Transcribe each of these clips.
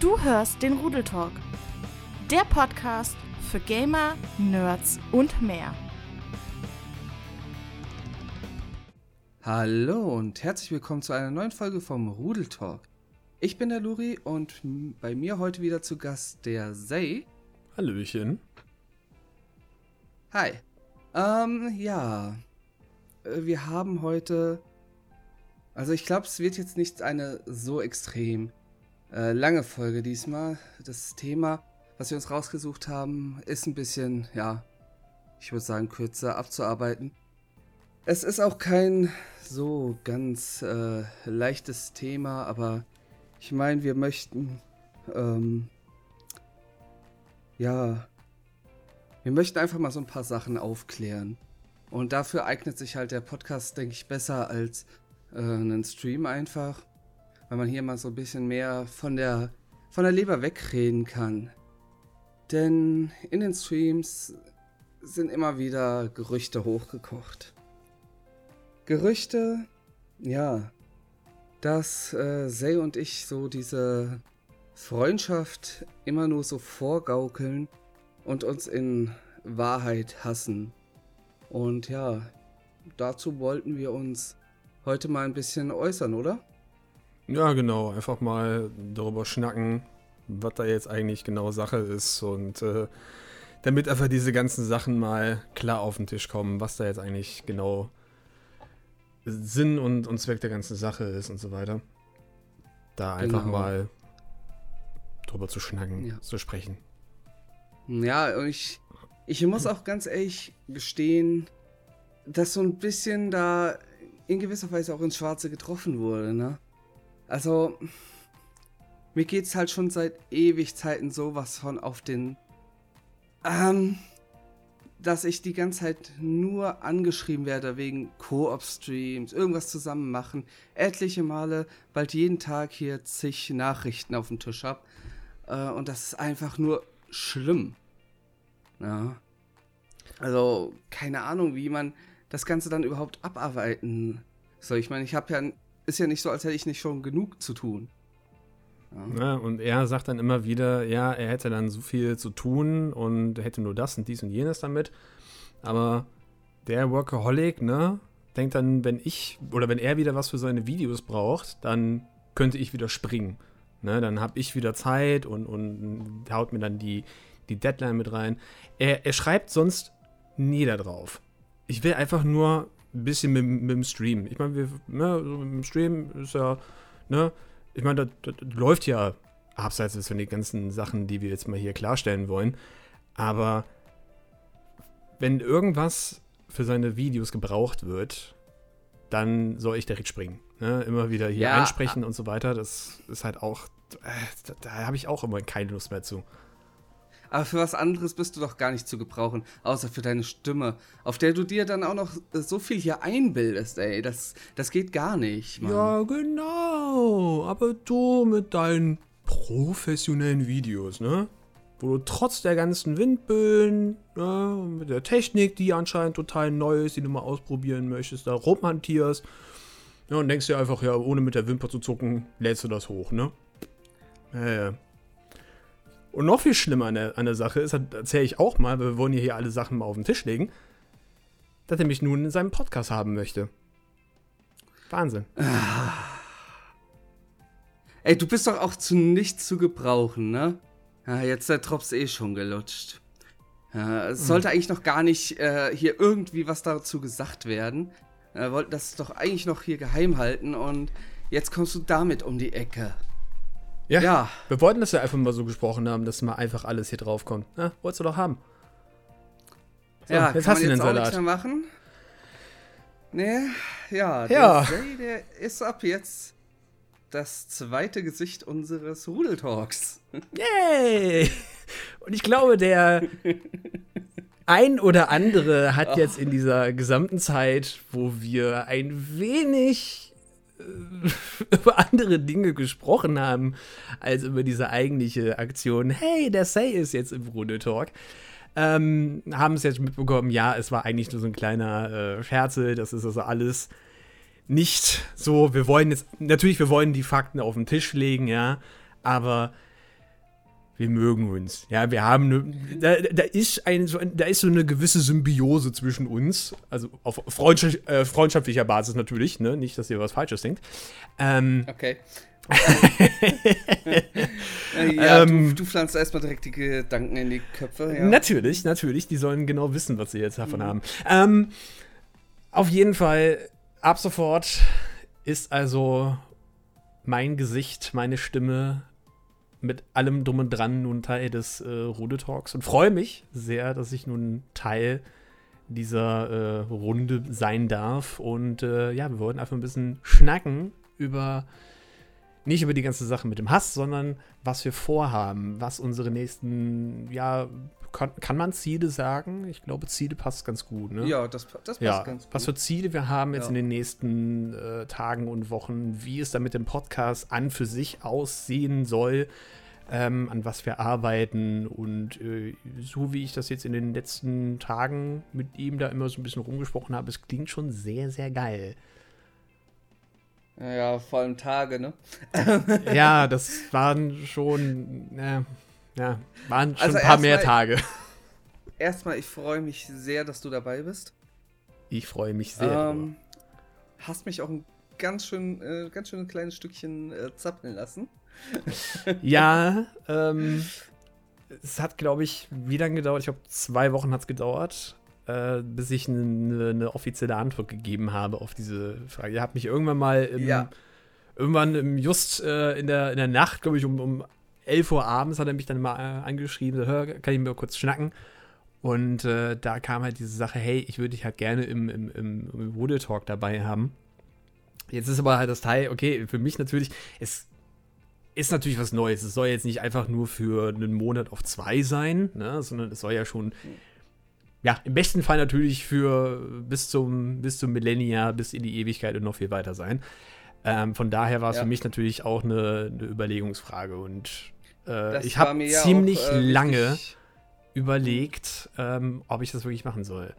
Du hörst den Rudel Talk, der Podcast für Gamer, Nerds und mehr. Hallo und herzlich willkommen zu einer neuen Folge vom Rudel Talk. Ich bin der Luri und bei mir heute wieder zu Gast der Zay. Hallöchen. Hi. Ähm, ja. Äh, wir haben heute. Also, ich glaube, es wird jetzt nicht eine so extrem äh, lange Folge diesmal. Das Thema, was wir uns rausgesucht haben, ist ein bisschen, ja, ich würde sagen, kürzer abzuarbeiten. Es ist auch kein so ganz äh, leichtes Thema, aber ich meine, wir möchten, ähm, ja, wir möchten einfach mal so ein paar Sachen aufklären. Und dafür eignet sich halt der Podcast, denke ich, besser als äh, einen Stream einfach. Weil man hier mal so ein bisschen mehr von der, von der Leber wegreden kann. Denn in den Streams sind immer wieder Gerüchte hochgekocht. Gerüchte, ja, dass äh, Zay und ich so diese Freundschaft immer nur so vorgaukeln und uns in Wahrheit hassen. Und ja, dazu wollten wir uns heute mal ein bisschen äußern, oder? Ja, genau. Einfach mal darüber schnacken, was da jetzt eigentlich genau Sache ist und äh, damit einfach diese ganzen Sachen mal klar auf den Tisch kommen, was da jetzt eigentlich genau Sinn und, und Zweck der ganzen Sache ist und so weiter. Da einfach genau. mal drüber zu schnacken, ja. zu sprechen. Ja, ich, ich muss auch ganz ehrlich gestehen, dass so ein bisschen da in gewisser Weise auch ins Schwarze getroffen wurde, ne? Also, mir geht's halt schon seit ewig Zeiten sowas von auf den. Ähm, dass ich die ganze Zeit nur angeschrieben werde wegen Koop-Streams, irgendwas zusammen machen, etliche Male, bald jeden Tag hier zig Nachrichten auf dem Tisch hab. Äh, und das ist einfach nur schlimm. Ja. Also, keine Ahnung, wie man das Ganze dann überhaupt abarbeiten soll. Ich meine, ich habe ja, ist ja nicht so, als hätte ich nicht schon genug zu tun. Ja. Ja, und er sagt dann immer wieder, ja, er hätte dann so viel zu tun und hätte nur das und dies und jenes damit. Aber der Workaholic, ne, denkt dann, wenn ich oder wenn er wieder was für seine Videos braucht, dann könnte ich wieder springen. Ne, dann habe ich wieder Zeit und, und haut mir dann die, die Deadline mit rein. Er, er schreibt sonst nie da drauf. Ich will einfach nur ein bisschen mit, mit dem Stream. Ich meine, wir, ne, so mit dem Stream ist ja, ne, ich meine, das, das läuft ja abseits von den ganzen Sachen, die wir jetzt mal hier klarstellen wollen. Aber wenn irgendwas für seine Videos gebraucht wird, dann soll ich direkt springen. Ne? Immer wieder hier ja. einsprechen und so weiter. Das ist halt auch, äh, da, da habe ich auch immer keine Lust mehr zu. Aber für was anderes bist du doch gar nicht zu gebrauchen, außer für deine Stimme, auf der du dir dann auch noch so viel hier einbildest, ey. Das, das geht gar nicht, Mann. Ja, genau. Aber du mit deinen professionellen Videos, ne? Wo du trotz der ganzen Windböen, ne, mit der Technik, die anscheinend total neu ist, die du mal ausprobieren möchtest, da rumhantierst. Ja, und denkst dir einfach, ja, ohne mit der Wimper zu zucken, lädst du das hoch, ne? Ja, ja. Und noch viel schlimmer an der, an der Sache ist, erzähle ich auch mal, weil wir wollen hier alle Sachen mal auf den Tisch legen, dass er mich nun in seinem Podcast haben möchte. Wahnsinn. Ey, du bist doch auch zu nichts zu gebrauchen, ne? Ja, jetzt der Drops eh schon gelutscht. Ja, es sollte hm. eigentlich noch gar nicht äh, hier irgendwie was dazu gesagt werden. Wir wollten das doch eigentlich noch hier geheim halten und jetzt kommst du damit um die Ecke. Ja, ja. Wir wollten das ja einfach mal so gesprochen haben, dass mal einfach alles hier drauf kommt. Ja, wolltest du doch haben. So, ja, jetzt hast du den Salat. Auch machen? Nee, ja, ja. Der, Zay, der ist ab jetzt das zweite Gesicht unseres Rudeltalks. Yay! Und ich glaube, der ein oder andere hat jetzt in dieser gesamten Zeit, wo wir ein wenig über andere Dinge gesprochen haben, als über diese eigentliche Aktion. Hey, der Say ist jetzt im Runde Talk. Ähm, haben es jetzt mitbekommen, ja, es war eigentlich nur so ein kleiner äh, Scherze, das ist also alles nicht so, wir wollen jetzt, natürlich, wir wollen die Fakten auf den Tisch legen, ja, aber wir mögen uns. Ja, wir haben eine, da, da, ist ein, so, da ist so eine gewisse Symbiose zwischen uns, also auf freundschaft, äh, freundschaftlicher Basis natürlich, ne? Nicht, dass ihr was Falsches denkt. Ähm, okay. ja, ähm, du, du, pflanzt erstmal direkt die Gedanken in die Köpfe. Ja. Natürlich, natürlich. Die sollen genau wissen, was sie jetzt davon mhm. haben. Ähm, auf jeden Fall, ab sofort ist also mein Gesicht, meine Stimme mit allem drum und dran nun Teil des äh, Runde Talks und freue mich sehr, dass ich nun Teil dieser äh, Runde sein darf. Und äh, ja, wir wollten einfach ein bisschen schnacken über nicht über die ganze Sache mit dem Hass, sondern was wir vorhaben, was unsere nächsten, ja, kann, kann man Ziele sagen? Ich glaube, Ziele passt ganz gut, ne? Ja, das, das passt ja, ganz gut. Was für Ziele wir haben jetzt ja. in den nächsten äh, Tagen und Wochen, wie es da mit dem Podcast an für sich aussehen soll, ähm, an was wir arbeiten und äh, so wie ich das jetzt in den letzten Tagen mit ihm da immer so ein bisschen rumgesprochen habe, es klingt schon sehr, sehr geil. Ja, vor allem Tage, ne? ja, das waren schon, äh, ja, waren schon also ein paar mehr mal, Tage. Erstmal, ich freue mich sehr, dass du dabei bist. Ich freue mich sehr. Ähm, hast mich auch ein ganz schön, äh, ganz schön ein kleines Stückchen äh, zappeln lassen. ja, ähm, es hat, glaube ich, wie lange gedauert? Ich glaube, zwei Wochen hat es gedauert äh, bis ich eine, eine, offizielle Antwort gegeben habe auf diese Frage. Ihr habt mich irgendwann mal im, ja. irgendwann im just äh, in, der, in der Nacht, glaube ich, um, um 11 Uhr abends hat er mich dann mal äh, angeschrieben, hör, kann ich mir kurz schnacken? Und äh, da kam halt diese Sache, hey, ich würde dich halt gerne im, im, im, im Woodle Talk dabei haben. Jetzt ist aber halt das Teil, okay, für mich natürlich, es ist natürlich was Neues. Es soll jetzt nicht einfach nur für einen Monat auf zwei sein, ne, sondern es soll ja schon ja, im besten Fall natürlich für bis zum, bis zum Millennia, bis in die Ewigkeit und noch viel weiter sein. Ähm, von daher war es ja. für mich natürlich auch eine, eine Überlegungsfrage und äh, ich habe ziemlich auch, äh, lange überlegt, ähm, ob ich das wirklich machen soll.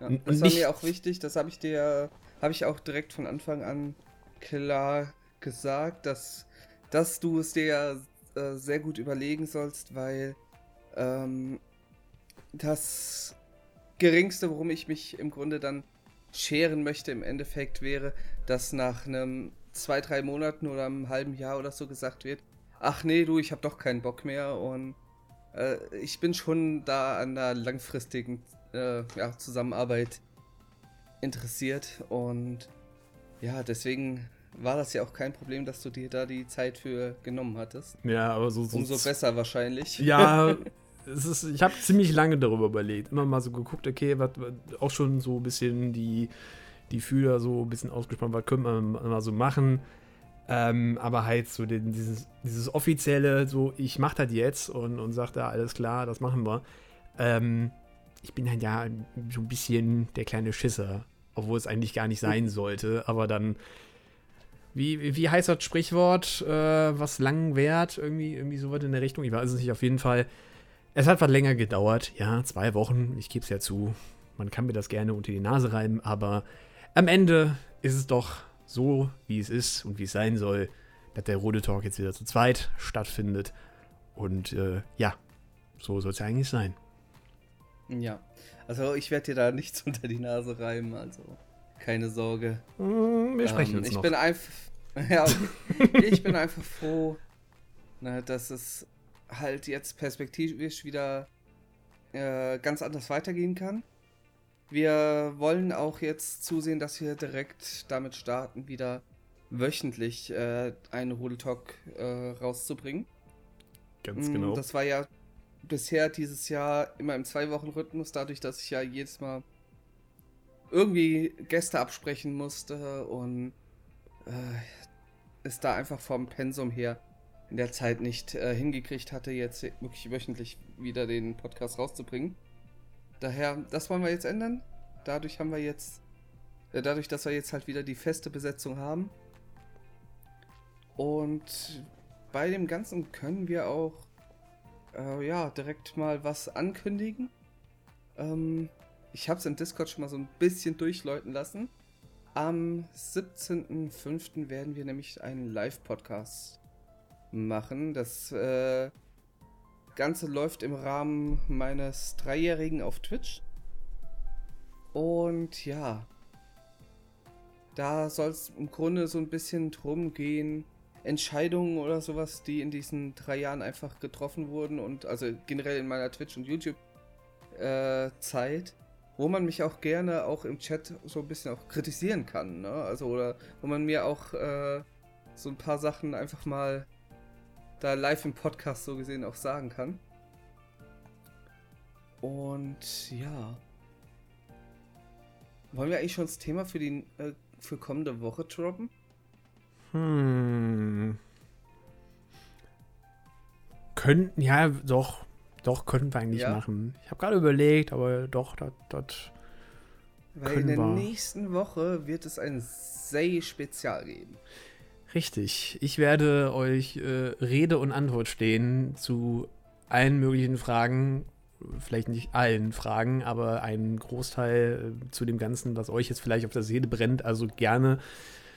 Ja, das war mir auch wichtig, das habe ich dir, habe ich auch direkt von Anfang an klar gesagt, dass, dass du es dir äh, sehr gut überlegen sollst, weil ähm, das geringste, worum ich mich im Grunde dann scheren möchte im Endeffekt wäre, dass nach einem zwei, drei Monaten oder einem halben Jahr oder so gesagt wird, ach nee, du, ich habe doch keinen Bock mehr und äh, ich bin schon da an der langfristigen äh, ja, Zusammenarbeit interessiert und ja, deswegen war das ja auch kein Problem, dass du dir da die Zeit für genommen hattest. Ja, aber so. Umso besser wahrscheinlich. Ja, es ist, ich habe ziemlich lange darüber überlegt. Immer mal so geguckt, okay, was, auch schon so ein bisschen die, die Fühler so ein bisschen ausgespannt, was könnte man mal so machen. Ähm, aber halt so den, dieses, dieses offizielle, so ich mache das jetzt und, und sage da, alles klar, das machen wir. Ähm, ich bin halt ja so ein bisschen der kleine Schisser, obwohl es eigentlich gar nicht sein sollte. Aber dann, wie, wie heißt das Sprichwort, äh, was lang währt? Irgendwie, irgendwie so was in der Richtung. Ich weiß es nicht, auf jeden Fall es hat was länger gedauert, ja, zwei Wochen, ich gebe es ja zu. Man kann mir das gerne unter die Nase reiben, aber am Ende ist es doch so, wie es ist und wie es sein soll, dass der Rode Talk jetzt wieder zu zweit stattfindet. Und äh, ja, so soll es ja eigentlich sein. Ja, also ich werde dir da nichts unter die Nase reiben, also keine Sorge. Mm, wir sprechen ähm, uns ich noch. Bin einfach, ja, okay. ich bin einfach froh, ne, dass es halt jetzt perspektivisch wieder äh, ganz anders weitergehen kann. Wir wollen auch jetzt zusehen, dass wir direkt damit starten, wieder wöchentlich äh, einen Rudel Talk äh, rauszubringen. Ganz mm, genau. Das war ja bisher dieses Jahr immer im Zwei-Wochen-Rhythmus, dadurch, dass ich ja jedes Mal irgendwie Gäste absprechen musste und äh, ist da einfach vom Pensum her in der Zeit nicht äh, hingekriegt hatte, jetzt wirklich wöchentlich wieder den Podcast rauszubringen. Daher, das wollen wir jetzt ändern. Dadurch haben wir jetzt, äh, dadurch, dass wir jetzt halt wieder die feste Besetzung haben. Und bei dem Ganzen können wir auch, äh, ja, direkt mal was ankündigen. Ähm, ich habe es im Discord schon mal so ein bisschen durchläuten lassen. Am 17.05. werden wir nämlich einen Live-Podcast machen. Das äh, Ganze läuft im Rahmen meines Dreijährigen auf Twitch. Und ja, da soll es im Grunde so ein bisschen drum gehen, Entscheidungen oder sowas, die in diesen drei Jahren einfach getroffen wurden und also generell in meiner Twitch- und YouTube-Zeit, äh, wo man mich auch gerne auch im Chat so ein bisschen auch kritisieren kann, ne? Also oder wo man mir auch äh, so ein paar Sachen einfach mal da live im Podcast so gesehen auch sagen kann. Und ja. Wollen wir eigentlich schon das Thema für die äh, für kommende Woche droppen? Hm. Könnten, ja, doch. Doch, könnten wir eigentlich ja. machen. Ich habe gerade überlegt, aber doch, das. Weil in der wir. nächsten Woche wird es ein Say-Spezial geben. Richtig. Ich werde euch äh, Rede und Antwort stehen zu allen möglichen Fragen. Vielleicht nicht allen Fragen, aber einen Großteil äh, zu dem Ganzen, was euch jetzt vielleicht auf der Seele brennt. Also gerne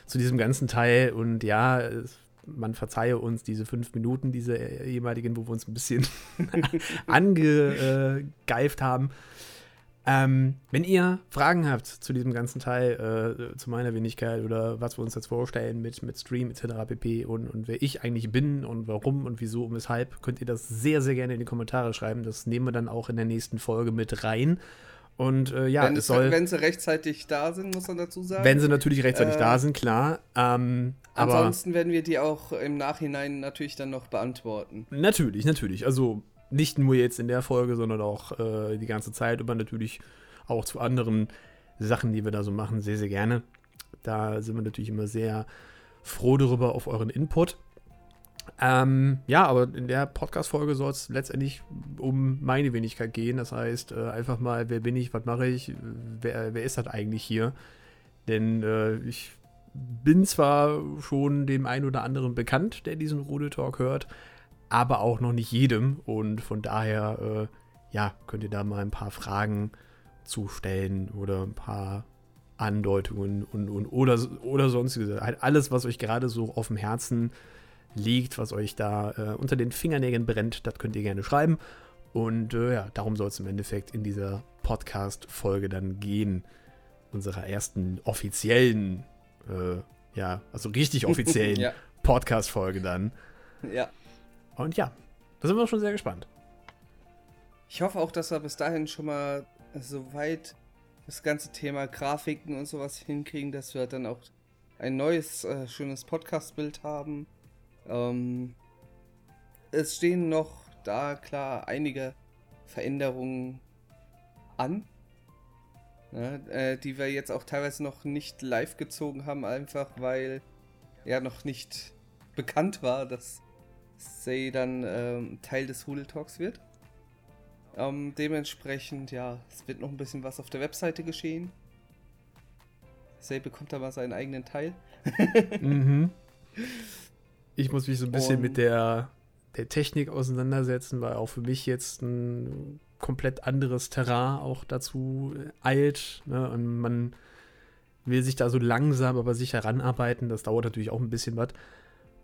zu diesem ganzen Teil. Und ja, man verzeihe uns diese fünf Minuten, diese ehemaligen, wo wir uns ein bisschen angegeift haben. Ähm, wenn ihr Fragen habt zu diesem ganzen Teil, äh, zu meiner Wenigkeit oder was wir uns jetzt vorstellen mit, mit Stream etc. pp. Und, und wer ich eigentlich bin und warum und wieso und weshalb, könnt ihr das sehr, sehr gerne in die Kommentare schreiben. Das nehmen wir dann auch in der nächsten Folge mit rein. Und äh, ja, wenn, es soll. Wenn sie rechtzeitig da sind, muss man dazu sagen. Wenn sie natürlich rechtzeitig äh, da sind, klar. Ähm, ansonsten werden wir die auch im Nachhinein natürlich dann noch beantworten. Natürlich, natürlich. Also nicht nur jetzt in der Folge, sondern auch äh, die ganze Zeit, aber natürlich auch zu anderen Sachen, die wir da so machen, sehr, sehr gerne. Da sind wir natürlich immer sehr froh darüber auf euren Input. Ähm, ja, aber in der Podcast-Folge soll es letztendlich um meine Wenigkeit gehen. Das heißt, äh, einfach mal, wer bin ich, was mache ich, wer, wer ist das eigentlich hier? Denn äh, ich bin zwar schon dem einen oder anderen bekannt, der diesen Rudel Talk hört, aber auch noch nicht jedem. Und von daher, äh, ja, könnt ihr da mal ein paar Fragen zustellen oder ein paar Andeutungen und, und oder, oder sonstiges. Halt alles, was euch gerade so auf dem Herzen liegt liegt, was euch da äh, unter den Fingernägeln brennt, das könnt ihr gerne schreiben. Und äh, ja, darum soll es im Endeffekt in dieser Podcast-Folge dann gehen. Unserer ersten offiziellen, äh, ja, also richtig offiziellen ja. Podcast-Folge dann. Ja. Und ja, da sind wir schon sehr gespannt. Ich hoffe auch, dass wir bis dahin schon mal soweit das ganze Thema Grafiken und sowas hinkriegen, dass wir dann auch ein neues, äh, schönes Podcast-Bild haben. Ähm, es stehen noch da klar einige Veränderungen an, ne, äh, die wir jetzt auch teilweise noch nicht live gezogen haben, einfach weil ja noch nicht bekannt war, dass Say dann ähm, Teil des Hudel Talks wird. Ähm, dementsprechend, ja, es wird noch ein bisschen was auf der Webseite geschehen. Say bekommt da mal seinen eigenen Teil. mhm. Ich muss mich so ein bisschen und mit der, der Technik auseinandersetzen, weil auch für mich jetzt ein komplett anderes Terrain auch dazu eilt. Ne? Und man will sich da so langsam aber sicher ranarbeiten. Das dauert natürlich auch ein bisschen was.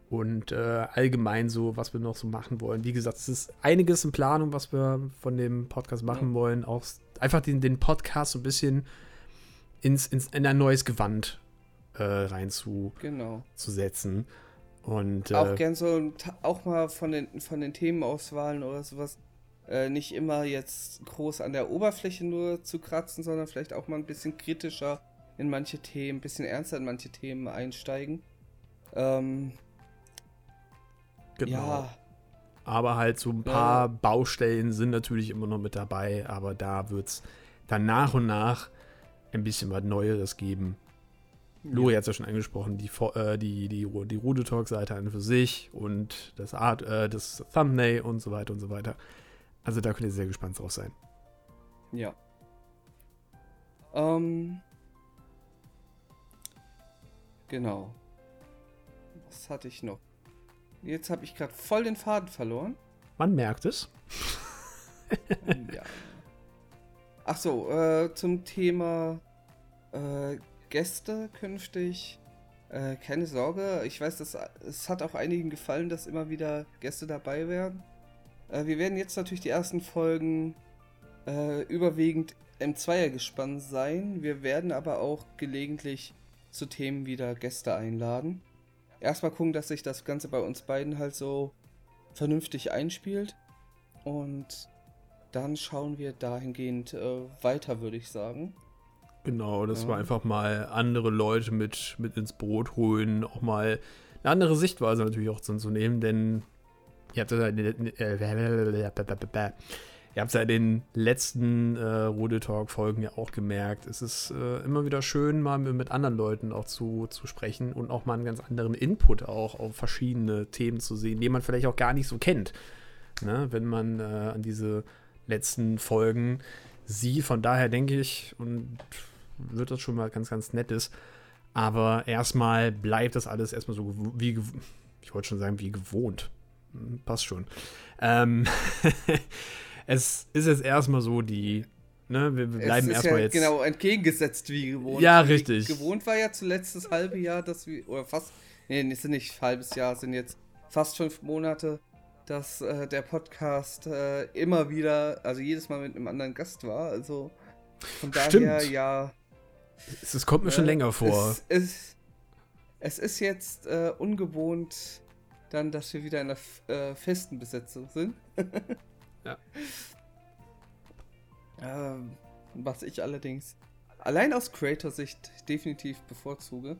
Und äh, allgemein so, was wir noch so machen wollen. Wie gesagt, es ist einiges in Planung, was wir von dem Podcast machen ja. wollen. Auch einfach den, den Podcast so ein bisschen ins, ins, in ein neues Gewand äh, reinzusetzen. Genau. Und, auch äh, gern so auch mal von den, von den Themenauswahlen oder sowas äh, nicht immer jetzt groß an der Oberfläche nur zu kratzen, sondern vielleicht auch mal ein bisschen kritischer in manche Themen, ein bisschen ernster in manche Themen einsteigen. Ähm, genau. Ja. Aber halt so ein paar ja. Baustellen sind natürlich immer noch mit dabei, aber da wird es dann nach und nach ein bisschen was Neueres geben. Lori hat es ja schon angesprochen, die, äh, die, die, die Rude Talk-Seite an für sich und das Art, äh, das Thumbnail und so weiter und so weiter. Also da könnt ihr sehr gespannt drauf sein. Ja. Ähm. Genau. Was hatte ich noch? Jetzt habe ich gerade voll den Faden verloren. Man merkt es. ja. Ach so, äh, zum Thema äh, Gäste künftig. Äh, keine Sorge, ich weiß, dass es hat auch einigen gefallen, dass immer wieder Gäste dabei wären. Äh, wir werden jetzt natürlich die ersten Folgen äh, überwiegend im Zweiergespann sein. Wir werden aber auch gelegentlich zu Themen wieder Gäste einladen. Erstmal gucken, dass sich das Ganze bei uns beiden halt so vernünftig einspielt. Und dann schauen wir dahingehend äh, weiter, würde ich sagen. Genau, das ja. war einfach mal andere Leute mit, mit ins Boot holen, auch mal eine andere Sichtweise natürlich auch zu nehmen, denn ihr habt ja Ihr habt es ja in den letzten äh, Rode Talk-Folgen ja auch gemerkt. Es ist äh, immer wieder schön, mal mit anderen Leuten auch zu, zu sprechen und auch mal einen ganz anderen Input auch auf verschiedene Themen zu sehen, die man vielleicht auch gar nicht so kennt. Ne? Wenn man äh, an diese letzten Folgen sieht. Von daher denke ich, und wird das schon mal ganz, ganz nettes. Aber erstmal bleibt das alles erstmal so wie, ich wollte schon sagen, wie gewohnt. Hm, passt schon. Ähm, es ist jetzt erstmal so die, ne, wir bleiben erstmal ja jetzt. Genau, entgegengesetzt wie gewohnt. Ja, richtig. Wie gewohnt war ja zuletzt das halbe Jahr, dass wir, oder fast, nee, es sind nicht halbes Jahr, es sind jetzt fast fünf Monate, dass äh, der Podcast äh, immer wieder, also jedes Mal mit einem anderen Gast war. Also von daher, Stimmt. ja. Es, es kommt mir äh, schon länger vor. Es, es, es ist jetzt äh, ungewohnt, dann, dass wir wieder in einer äh, festen Besetzung sind. Ja. Ähm, was ich allerdings allein aus Creator-Sicht definitiv bevorzuge.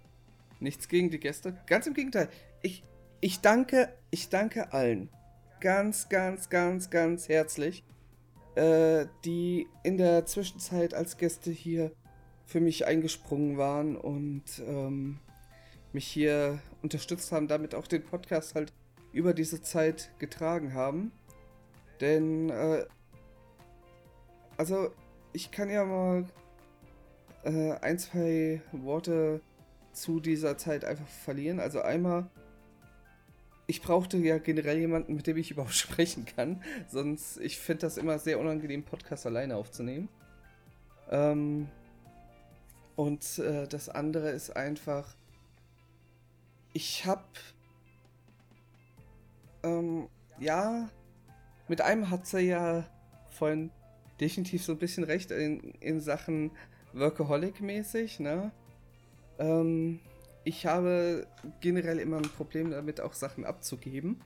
Nichts gegen die Gäste. Ganz im Gegenteil. Ich, ich danke, ich danke allen. Ganz, ganz, ganz, ganz herzlich. Äh, die in der Zwischenzeit als Gäste hier für mich eingesprungen waren und ähm, mich hier unterstützt haben, damit auch den Podcast halt über diese Zeit getragen haben. Denn, äh, also, ich kann ja mal äh, ein, zwei Worte zu dieser Zeit einfach verlieren. Also einmal, ich brauchte ja generell jemanden, mit dem ich überhaupt sprechen kann. Sonst, ich finde das immer sehr unangenehm, Podcast alleine aufzunehmen. Ähm, und äh, das andere ist einfach, ich habe, ähm, ja, mit einem hat sie ja vorhin definitiv so ein bisschen recht in, in Sachen Workaholic-mäßig, ne? Ähm, ich habe generell immer ein Problem damit, auch Sachen abzugeben.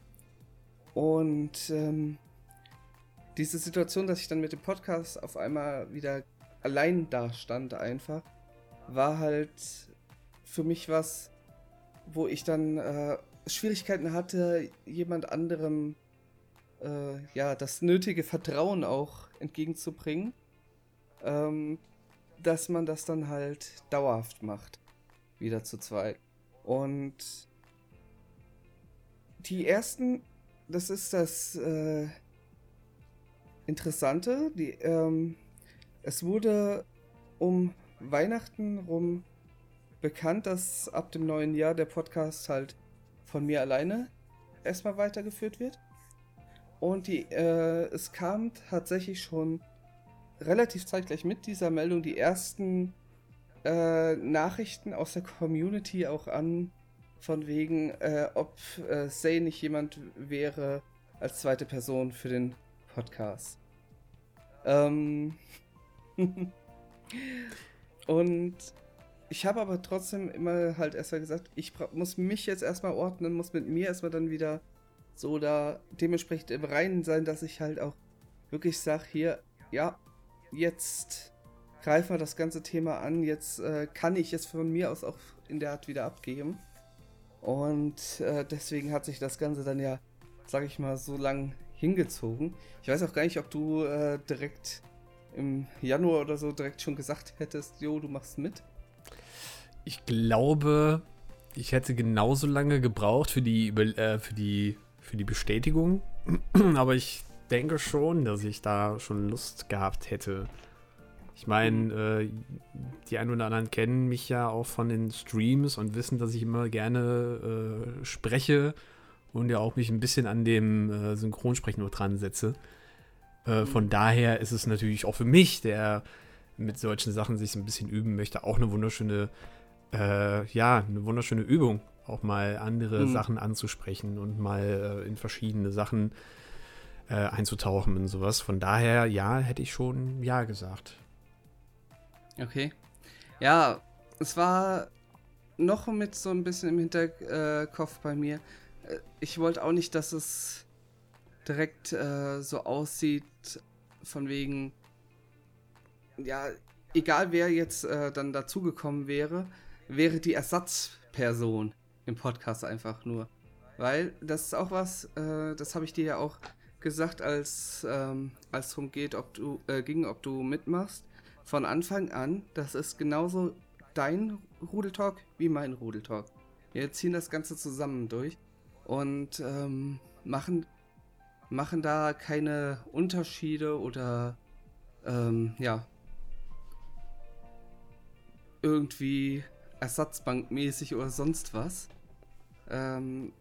Und ähm, diese Situation, dass ich dann mit dem Podcast auf einmal wieder allein da stand, einfach, war halt für mich was, wo ich dann äh, Schwierigkeiten hatte, jemand anderem äh, ja, das nötige Vertrauen auch entgegenzubringen, ähm, dass man das dann halt dauerhaft macht. Wieder zu zweit. Und die ersten, das ist das äh, Interessante, die, ähm, es wurde um Weihnachten rum bekannt, dass ab dem neuen Jahr der Podcast halt von mir alleine erstmal weitergeführt wird. Und die, äh, es kam tatsächlich schon relativ zeitgleich mit dieser Meldung die ersten äh, Nachrichten aus der Community auch an, von wegen, äh, ob äh, Say nicht jemand wäre als zweite Person für den Podcast. Ähm und ich habe aber trotzdem immer halt erstmal gesagt, ich muss mich jetzt erstmal ordnen, muss mit mir erstmal dann wieder so da dementsprechend im Reinen sein, dass ich halt auch wirklich sage, hier, ja, jetzt greifen wir das ganze Thema an, jetzt äh, kann ich es von mir aus auch in der Art wieder abgeben. Und äh, deswegen hat sich das Ganze dann ja, sag ich mal, so lang hingezogen. Ich weiß auch gar nicht, ob du äh, direkt im Januar oder so direkt schon gesagt hättest, jo, du machst mit. Ich glaube, ich hätte genauso lange gebraucht für die, äh, für die für die Bestätigung. Aber ich denke schon, dass ich da schon Lust gehabt hätte. Ich meine, mhm. äh, die einen oder anderen kennen mich ja auch von den Streams und wissen, dass ich immer gerne äh, spreche und ja auch mich ein bisschen an dem äh, Synchronsprechen nur dran setze. Äh, von mhm. daher ist es natürlich auch für mich, der mit solchen Sachen sich ein bisschen üben möchte, auch eine wunderschöne, äh, ja, eine wunderschöne Übung auch mal andere mhm. Sachen anzusprechen und mal äh, in verschiedene Sachen äh, einzutauchen und sowas. Von daher, ja, hätte ich schon Ja gesagt. Okay. Ja, es war noch mit so ein bisschen im Hinterkopf bei mir. Äh, ich wollte auch nicht, dass es direkt äh, so aussieht, von wegen, ja, egal wer jetzt äh, dann dazugekommen wäre, wäre die Ersatzperson im Podcast einfach nur. Weil das ist auch was, äh, das habe ich dir ja auch gesagt, als ähm, es darum geht, ob du äh, ging, ob du mitmachst. Von Anfang an, das ist genauso dein Rudeltalk wie mein Rudeltalk. Wir ziehen das Ganze zusammen durch und ähm, machen, machen da keine Unterschiede oder ähm, ja irgendwie ersatzbankmäßig oder sonst was. Ähm,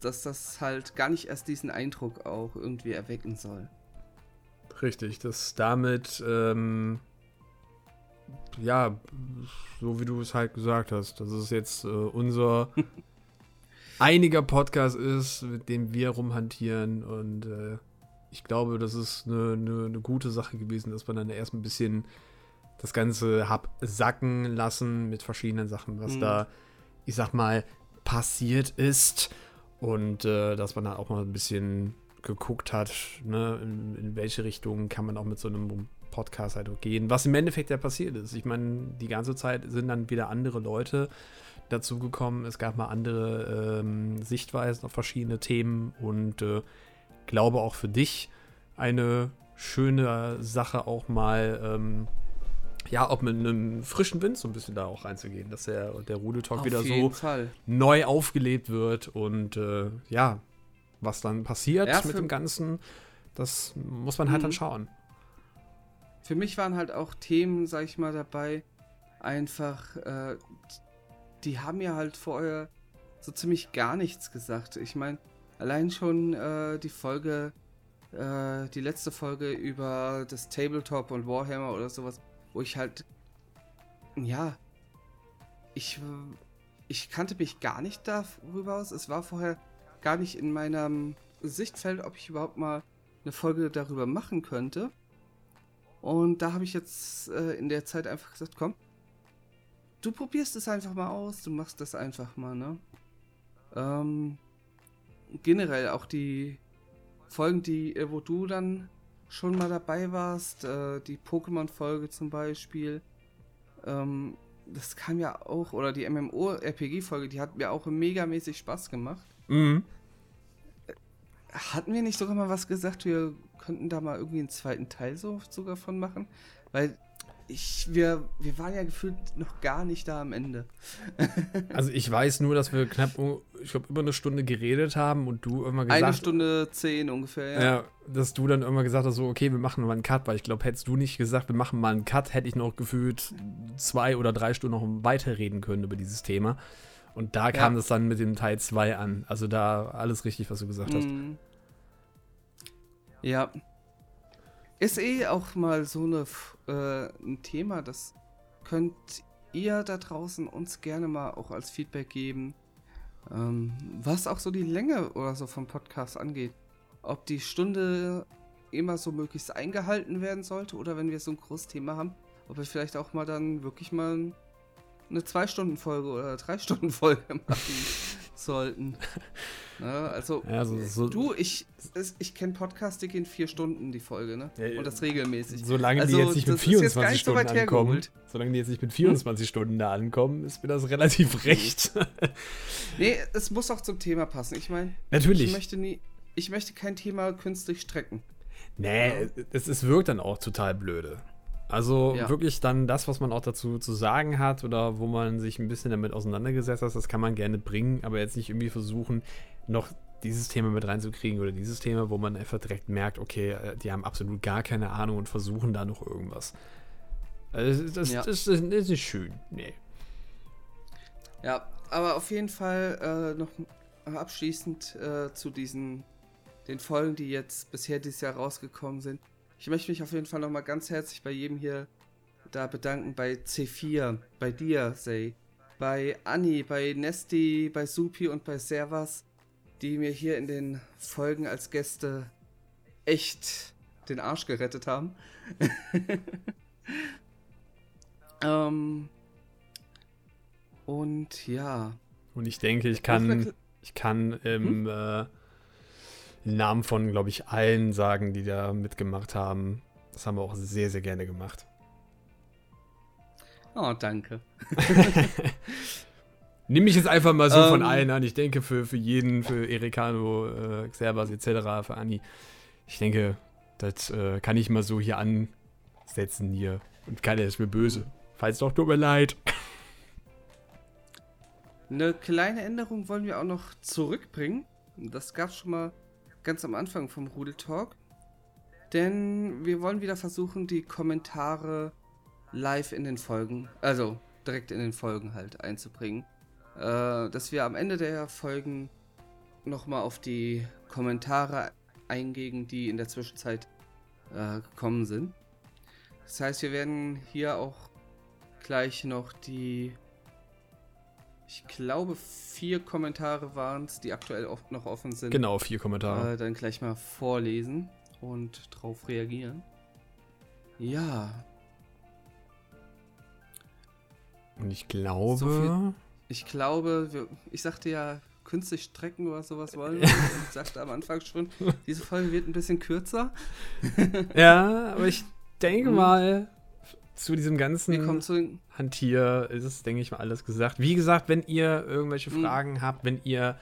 dass das halt gar nicht erst diesen Eindruck auch irgendwie erwecken soll. Richtig, dass damit ähm, ja, so wie du es halt gesagt hast, dass es jetzt äh, unser einiger Podcast ist, mit dem wir rumhantieren und äh, ich glaube, das ist eine, eine, eine, gute Sache gewesen, dass man dann erst ein bisschen das Ganze hab sacken lassen mit verschiedenen Sachen, was mhm. da, ich sag mal, passiert ist und äh, dass man da auch mal ein bisschen geguckt hat, ne, in, in welche Richtung kann man auch mit so einem Podcast halt gehen. Was im Endeffekt ja passiert ist. Ich meine, die ganze Zeit sind dann wieder andere Leute dazugekommen. Es gab mal andere ähm, Sichtweisen auf verschiedene Themen und äh, glaube auch für dich eine schöne Sache auch mal, ähm, ja, auch mit einem frischen Wind so ein bisschen da auch reinzugehen, dass der, der Rudeltalk wieder so Fall. neu aufgelebt wird und äh, ja, was dann passiert ja, mit dem Ganzen, das muss man halt mhm. dann schauen für mich waren halt auch Themen, sag ich mal, dabei, einfach, äh, die haben ja halt vorher so ziemlich gar nichts gesagt. Ich meine, allein schon äh, die Folge, äh, die letzte Folge über das Tabletop und Warhammer oder sowas, wo ich halt, ja, ich, ich kannte mich gar nicht darüber aus. Es war vorher gar nicht in meinem Sichtfeld, ob ich überhaupt mal eine Folge darüber machen könnte. Und da habe ich jetzt äh, in der Zeit einfach gesagt, komm, du probierst es einfach mal aus, du machst das einfach mal, ne? Ähm, generell auch die Folgen, die, äh, wo du dann schon mal dabei warst, äh, die Pokémon-Folge zum Beispiel, ähm, das kam ja auch, oder die MMO-RPG-Folge, die hat mir auch megamäßig Spaß gemacht. Mhm. Hatten wir nicht sogar mal was gesagt, wir könnten da mal irgendwie einen zweiten Teil so sogar von machen? Weil ich, wir, wir waren ja gefühlt noch gar nicht da am Ende. also ich weiß nur, dass wir knapp, ich glaube, über eine Stunde geredet haben und du immer gesagt Eine Stunde zehn ungefähr, ja. ja. dass du dann immer gesagt hast, so, okay, wir machen mal einen Cut, weil ich glaube, hättest du nicht gesagt, wir machen mal einen Cut, hätte ich noch gefühlt zwei oder drei Stunden noch weiterreden können über dieses Thema. Und da kam es dann mit dem Teil 2 an. Also da alles richtig, was du gesagt hast. Mhm. Ja. Ist eh auch mal so eine, äh, ein Thema, das könnt ihr da draußen uns gerne mal auch als Feedback geben. Ähm, was auch so die Länge oder so vom Podcast angeht. Ob die Stunde immer so möglichst eingehalten werden sollte oder wenn wir so ein großes Thema haben, ob wir vielleicht auch mal dann wirklich mal eine 2-Stunden-Folge oder 3-Stunden-Folge machen sollten. Ja, also, ja, so, so du, ich, ich kenne Podcasts, die gehen vier Stunden die Folge, ne? Ja, Und das regelmäßig. Solange also, die jetzt nicht mit 24 jetzt Stunden so ankommen, solange die jetzt nicht mit 24 hm? Stunden da ankommen, ist mir das relativ recht. nee, es muss auch zum Thema passen. Ich meine, natürlich. Ich möchte nie, ich möchte kein Thema künstlich strecken. Nee, ja. es, es wirkt dann auch total blöde. Also ja. wirklich dann das, was man auch dazu zu sagen hat oder wo man sich ein bisschen damit auseinandergesetzt hat, das kann man gerne bringen, aber jetzt nicht irgendwie versuchen, noch dieses Thema mit reinzukriegen oder dieses Thema, wo man einfach direkt merkt, okay, äh, die haben absolut gar keine Ahnung und versuchen da noch irgendwas. Also das, ja. das, das, das, ist nicht schön. Nee. Ja, aber auf jeden Fall äh, noch abschließend äh, zu diesen den Folgen, die jetzt bisher dieses Jahr rausgekommen sind. Ich möchte mich auf jeden Fall nochmal ganz herzlich bei jedem hier da bedanken, bei C4, bei dir, Say, bei Anni, bei Nesti, bei Supi und bei Servas die mir hier in den Folgen als Gäste echt den Arsch gerettet haben. ähm, und ja. Und ich denke, ich kann, ich kann im hm? äh, Namen von, glaube ich, allen sagen, die da mitgemacht haben. Das haben wir auch sehr, sehr gerne gemacht. Oh, danke. Nimm mich jetzt einfach mal so um, von ähm. allen an. Ich denke, für, für jeden, für Ericano, äh, Xerbas etc., für Anni, ich denke, das äh, kann ich mal so hier ansetzen hier. Und keiner ist mir böse. Falls doch, tut mir leid. Eine kleine Änderung wollen wir auch noch zurückbringen. Das gab es schon mal ganz am Anfang vom Rudel Talk. Denn wir wollen wieder versuchen, die Kommentare live in den Folgen, also direkt in den Folgen halt einzubringen. Äh, dass wir am Ende der Folgen nochmal auf die Kommentare eingehen, die in der Zwischenzeit äh, gekommen sind. Das heißt, wir werden hier auch gleich noch die, ich glaube, vier Kommentare waren es, die aktuell oft noch offen sind. Genau, vier Kommentare. Äh, dann gleich mal vorlesen und drauf reagieren. Ja. Und ich glaube. So ich glaube, wir, ich sagte ja, künstlich strecken oder sowas wollen. ich sagte am Anfang schon, diese Folge wird ein bisschen kürzer. ja, aber ich denke Und mal, zu diesem ganzen zu Hantier ist es, denke ich mal, alles gesagt. Wie gesagt, wenn ihr irgendwelche mhm. Fragen habt, wenn ihr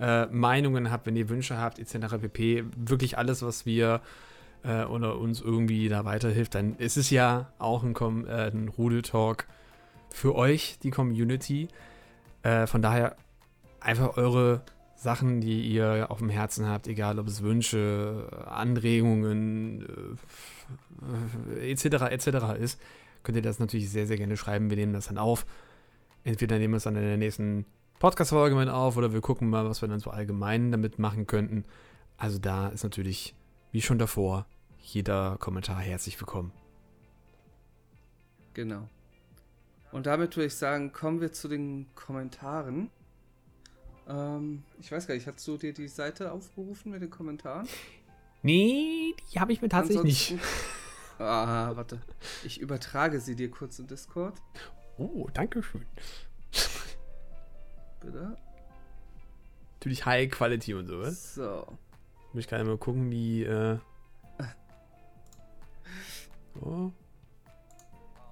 äh, Meinungen habt, wenn ihr Wünsche habt, etc. pp, wirklich alles, was wir äh, oder uns irgendwie da weiterhilft, dann ist es ja auch ein, äh, ein Rudeltalk für euch, die Community. Äh, von daher einfach eure Sachen, die ihr auf dem Herzen habt, egal ob es Wünsche, Anregungen äh, etc. etc. ist, könnt ihr das natürlich sehr, sehr gerne schreiben. Wir nehmen das dann auf. Entweder nehmen wir es dann in der nächsten Podcast-Folge mit auf oder wir gucken mal, was wir dann so allgemein damit machen könnten. Also da ist natürlich, wie schon davor, jeder Kommentar herzlich willkommen. Genau. Und damit würde ich sagen, kommen wir zu den Kommentaren. Ähm, ich weiß gar nicht, hast du dir die Seite aufgerufen mit den Kommentaren? Nee, die habe ich mir tatsächlich Ansonsten, nicht. Ah, warte. Ich übertrage sie dir kurz im Discord. Oh, danke schön. Bitte? Natürlich High Quality und so, was? So. Muss ich gerade mal gucken, wie. Äh... So.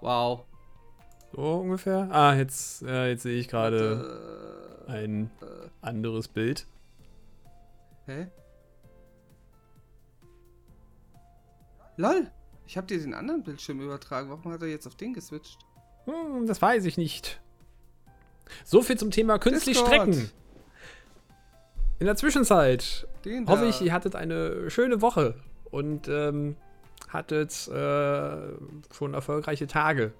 Wow. So ungefähr. Ah, jetzt, äh, jetzt sehe ich gerade ein äh. anderes Bild. Hä? LOL! Ich habe dir den anderen Bildschirm übertragen. Warum hat er jetzt auf den geswitcht? Hm, das weiß ich nicht. So viel zum Thema künstlich Discord. strecken. In der Zwischenzeit hoffe ich, ihr hattet eine schöne Woche und ähm, hattet äh, schon erfolgreiche Tage.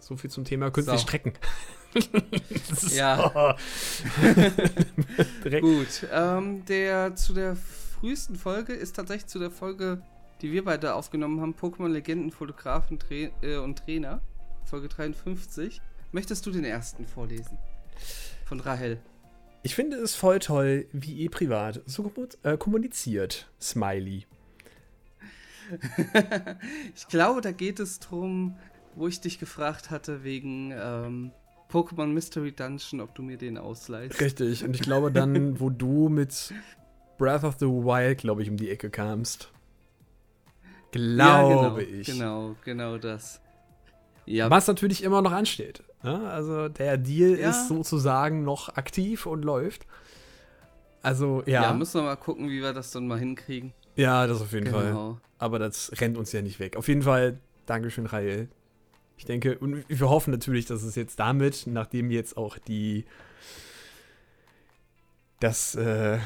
So viel zum Thema künstlich so. strecken. ja. Gut. Ähm, der zu der frühesten Folge ist tatsächlich zu der Folge, die wir beide aufgenommen haben: Pokémon Legenden, Fotografen Tra äh, und Trainer. Folge 53. Möchtest du den ersten vorlesen? Von Rahel. Ich finde es voll toll, wie ihr privat so äh, kommuniziert. Smiley. ich glaube, da geht es darum, wo ich dich gefragt hatte wegen ähm, Pokémon Mystery Dungeon, ob du mir den ausleihst. Richtig, und ich glaube dann, wo du mit Breath of the Wild, glaube ich, um die Ecke kamst. Glaube ja, genau, ich. Genau, genau das. Ja. Was natürlich immer noch ansteht. Ne? Also der Deal ja. ist sozusagen noch aktiv und läuft. Also ja. Ja, müssen wir mal gucken, wie wir das dann mal hinkriegen. Ja, das auf jeden genau. Fall. Aber das rennt uns ja nicht weg. Auf jeden Fall, Dankeschön, Rael. Ich denke, und wir hoffen natürlich, dass es jetzt damit, nachdem jetzt auch die, das, äh,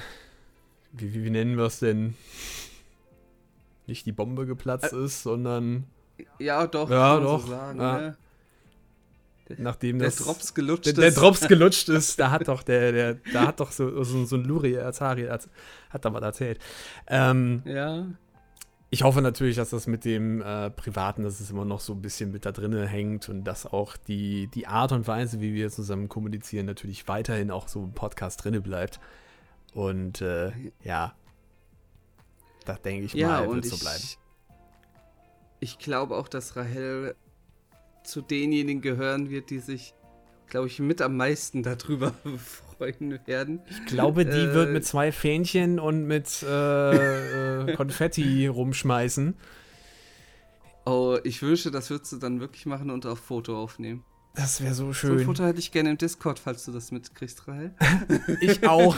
wie, wie nennen wir es denn? Nicht die Bombe geplatzt äh, ist, sondern. Ja, doch. Ja, doch. So sagen, ja. Ne? Nachdem der das, Drops gelutscht der, ist. Der Drops gelutscht ist, da hat doch der, der, da hat doch so, so, so ein Luri Azari hat, hat da was erzählt. Ähm, ja ich hoffe natürlich, dass das mit dem äh, Privaten, dass es immer noch so ein bisschen mit da drin hängt und dass auch die, die Art und Weise, wie wir zusammen kommunizieren, natürlich weiterhin auch so im Podcast drinne bleibt. Und äh, ja. Da denke ich ja, mal, wird ich, so bleiben. Ich glaube auch, dass Rahel zu denjenigen gehören wird, die sich, glaube ich, mit am meisten darüber freuen werden. Ich glaube, die Äh, wird mit zwei Fähnchen und mit äh, äh, Konfetti rumschmeißen. Oh, ich wünsche, das würdest du dann wirklich machen und auf Foto aufnehmen. Das wäre so So ein schön. Foto hätte ich gerne im Discord, falls du das mitkriegst, Rahel. ich auch.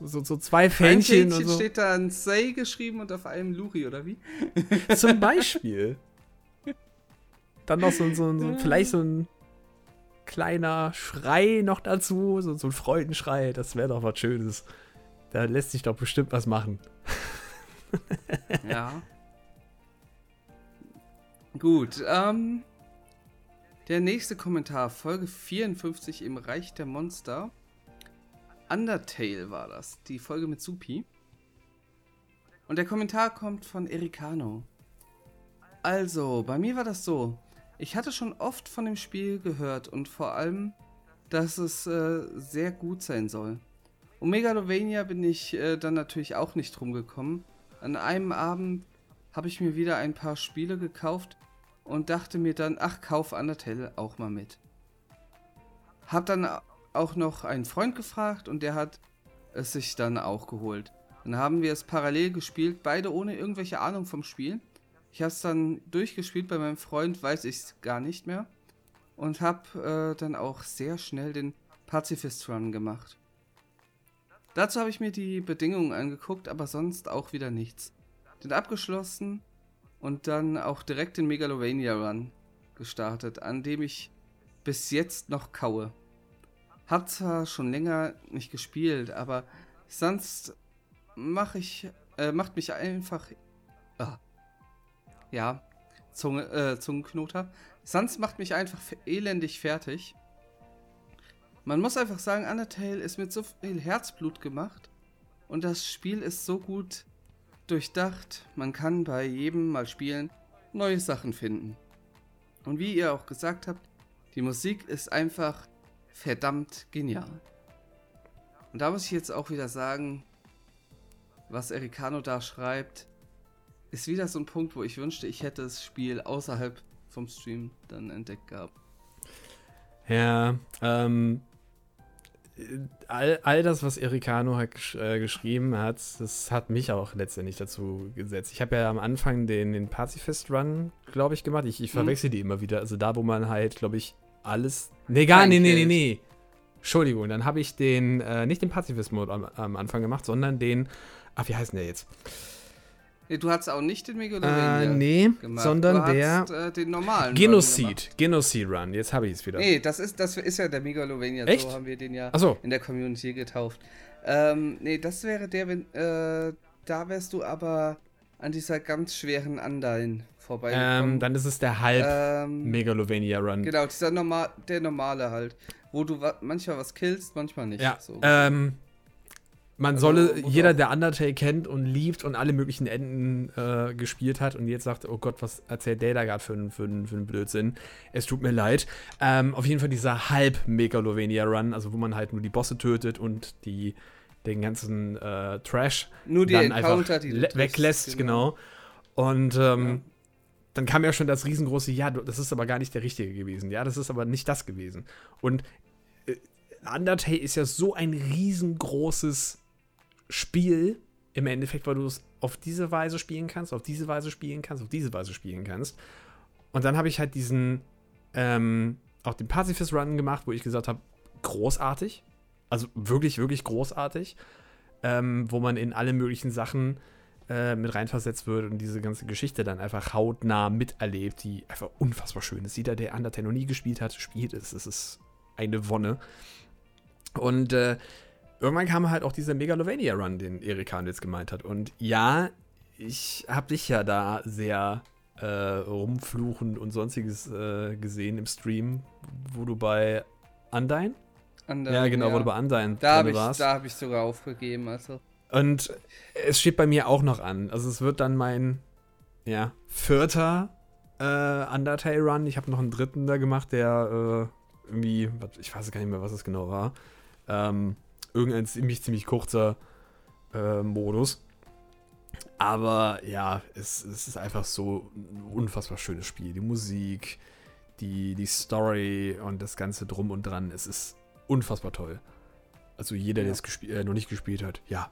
so, so, so zwei Ein Fähnchen und Fähnchen so. steht da ein Say geschrieben und auf einem Luri, oder wie? Zum Beispiel. Dann noch so, so, so vielleicht so ein kleiner Schrei noch dazu, so, so ein Freudenschrei, das wäre doch was Schönes. Da lässt sich doch bestimmt was machen. Ja. Gut, ähm. Der nächste Kommentar, Folge 54 im Reich der Monster. Undertale war das, die Folge mit Supi. Und der Kommentar kommt von Ericano. Also, bei mir war das so. Ich hatte schon oft von dem Spiel gehört und vor allem, dass es äh, sehr gut sein soll. Um Megalovania bin ich äh, dann natürlich auch nicht rumgekommen. An einem Abend habe ich mir wieder ein paar Spiele gekauft und dachte mir dann, ach, kauf Undertale auch mal mit. Hab dann auch noch einen Freund gefragt und der hat es sich dann auch geholt. Dann haben wir es parallel gespielt, beide ohne irgendwelche Ahnung vom Spiel. Ich habe es dann durchgespielt, bei meinem Freund weiß ich es gar nicht mehr. Und habe äh, dann auch sehr schnell den Pazifist Run gemacht. Dazu habe ich mir die Bedingungen angeguckt, aber sonst auch wieder nichts. Den abgeschlossen und dann auch direkt den Megalovania Run gestartet, an dem ich bis jetzt noch kaue. Hab zwar schon länger nicht gespielt, aber sonst mach ich, äh, macht mich einfach, ah, ja, Zunge, äh, Zungenknoter. Sonst macht mich einfach elendig fertig. Man muss einfach sagen, Undertale ist mit so viel Herzblut gemacht und das Spiel ist so gut durchdacht. Man kann bei jedem Mal spielen neue Sachen finden. Und wie ihr auch gesagt habt, die Musik ist einfach verdammt genial. Und da muss ich jetzt auch wieder sagen, was Ericano da schreibt, ist wieder so ein Punkt, wo ich wünschte, ich hätte das Spiel außerhalb vom Stream dann entdeckt gehabt. Ja, ähm, all, all das, was Ericano halt gesch äh, geschrieben hat, das hat mich auch letztendlich dazu gesetzt. Ich habe ja am Anfang den, den Pazifist Run, glaube ich, gemacht. Ich, ich Mhm. verwechsel die immer wieder. Also da, wo man halt, glaube ich, alles. Nee, gar Kein nee, nee, nee, nee. Entschuldigung, dann habe ich den, äh, nicht den Pazifist-Mode am, am Anfang gemacht, sondern den, ach, wie heißt denn der jetzt? Nee, du hast auch nicht den Megalovania Äh, nee, gemacht. sondern du der hast, äh, den normalen gemacht. Genocide Run, jetzt habe ich es wieder. Nee, das ist, das ist ja der Megalovania, Echt? so haben wir den ja Achso, in der Community getauft. Ähm, nee, das wäre der, wenn, äh, da wärst du aber an dieser ganz schweren Anleihen vorbeigekommen. ähm, dann ist es der halb ähm, Megalovania Run. Genau, dieser normal, der normale halt. Wo du wa manchmal was killst, manchmal nicht. Ja, so. ähm, man Also, solle, jeder, der Undertale kennt und liebt und alle möglichen Enden äh, gespielt hat und jetzt sagt, oh Gott, was erzählt der da gerade für, einen- für, einen- für einen Blödsinn. Es tut mir leid. Ähm, auf jeden Fall dieser Halb-Megalovania-Run, also wo man halt nur die Bosse tötet und die, den ganzen äh, Trash Nur die dann Encounter, einfach die weglässt, genau. Und ähm, Ja. dann kam ja schon das riesengroße, ja, das ist aber gar nicht der richtige gewesen. Ja, das ist aber nicht das gewesen. Und äh, Undertale ist ja so ein riesengroßes Spiel im Endeffekt, weil du es auf diese Weise spielen kannst, auf diese Weise spielen kannst, auf diese Weise spielen kannst. Und dann habe ich halt diesen, ähm, auch den Pacifist Run gemacht, wo ich gesagt habe, großartig. Also wirklich, wirklich großartig. Ähm, wo man in alle möglichen Sachen äh, mit reinversetzt wird und diese ganze Geschichte dann einfach hautnah miterlebt, die einfach unfassbar schön ist. Jeder, der Undertale noch nie gespielt hat, spielt es. Es ist eine Wonne. Und äh, irgendwann kam halt auch dieser Megalovania-Run, den Erika jetzt gemeint hat. Und ja, ich habe dich ja da sehr äh, rumfluchen und sonstiges äh, gesehen im Stream, wo du bei Undyne? Andere, ja, genau, wo du bei Undyne Da habe drin ich, warst. da hab ich sogar aufgegeben, also. Und es steht bei mir auch noch an. Also es wird dann mein, ja, vierter äh, Undertale-Run. Ich habe noch einen dritten da gemacht, der äh, irgendwie, was- ich weiß gar nicht mehr, was es genau war. Ähm, irgendein ziemlich, ziemlich kurzer äh, Modus. Aber ja, es, es ist einfach so ein unfassbar schönes Spiel. Die Musik, die, die Story und das Ganze drum und dran. Es ist unfassbar toll. Also jeder, ja. der es äh, noch nicht gespielt hat, ja,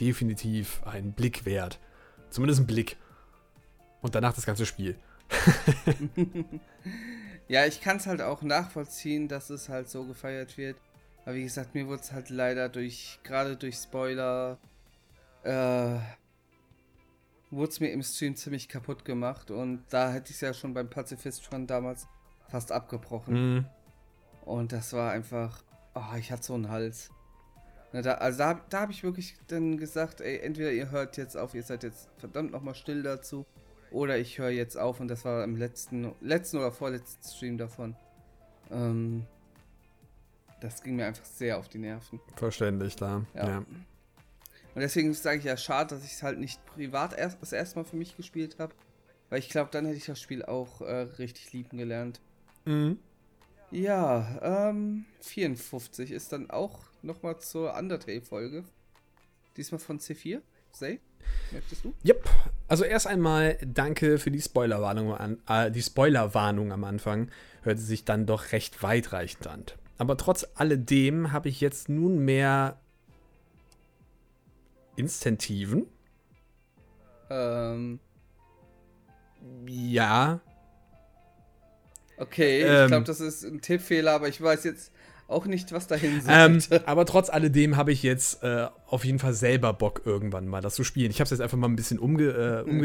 definitiv ein Blick wert. Zumindest ein Blick. Und danach das ganze Spiel. ja, ich kann es halt auch nachvollziehen, dass es halt so gefeiert wird. Aber wie gesagt, mir wurde es halt leider durch, gerade durch Spoiler, äh, wurde es mir im Stream ziemlich kaputt gemacht. Und da hätte ich es ja schon beim Pazifist schon damals fast abgebrochen. Mhm. Und das war einfach, oh, ich hatte so einen Hals. Na, da, also da, da habe ich wirklich dann gesagt, ey, entweder ihr hört jetzt auf, ihr seid jetzt verdammt nochmal still dazu. Oder ich höre jetzt auf und das war im letzten, letzten oder vorletzten Stream davon. Ähm, das ging mir einfach sehr auf die Nerven. Verständlich, klar. Ja. ja. Und deswegen sage ich ja schade, dass ich es halt nicht privat erst, das erste Mal für mich gespielt habe. Weil ich glaube, dann hätte ich das Spiel auch äh, richtig lieben gelernt. Mhm. Ja, ähm, 54 ist dann auch nochmal zur Undertale-Folge. Diesmal von C4. Say, möchtest du? Yep. Also erst einmal danke für die Spoilerwarnung an, äh, die Spoilerwarnung am Anfang. Hörte sich dann doch recht weitreichend an. Aber trotz alledem habe ich jetzt nunmehr Instantiven. Ähm. Ja. Okay, ähm, ich glaube, das ist ein Tippfehler, aber ich weiß jetzt auch nicht, was dahin ähm, aber trotz alledem habe ich jetzt äh, auf jeden Fall selber Bock, irgendwann mal das zu spielen. Ich habe es jetzt einfach mal ein bisschen umge äh, mhm.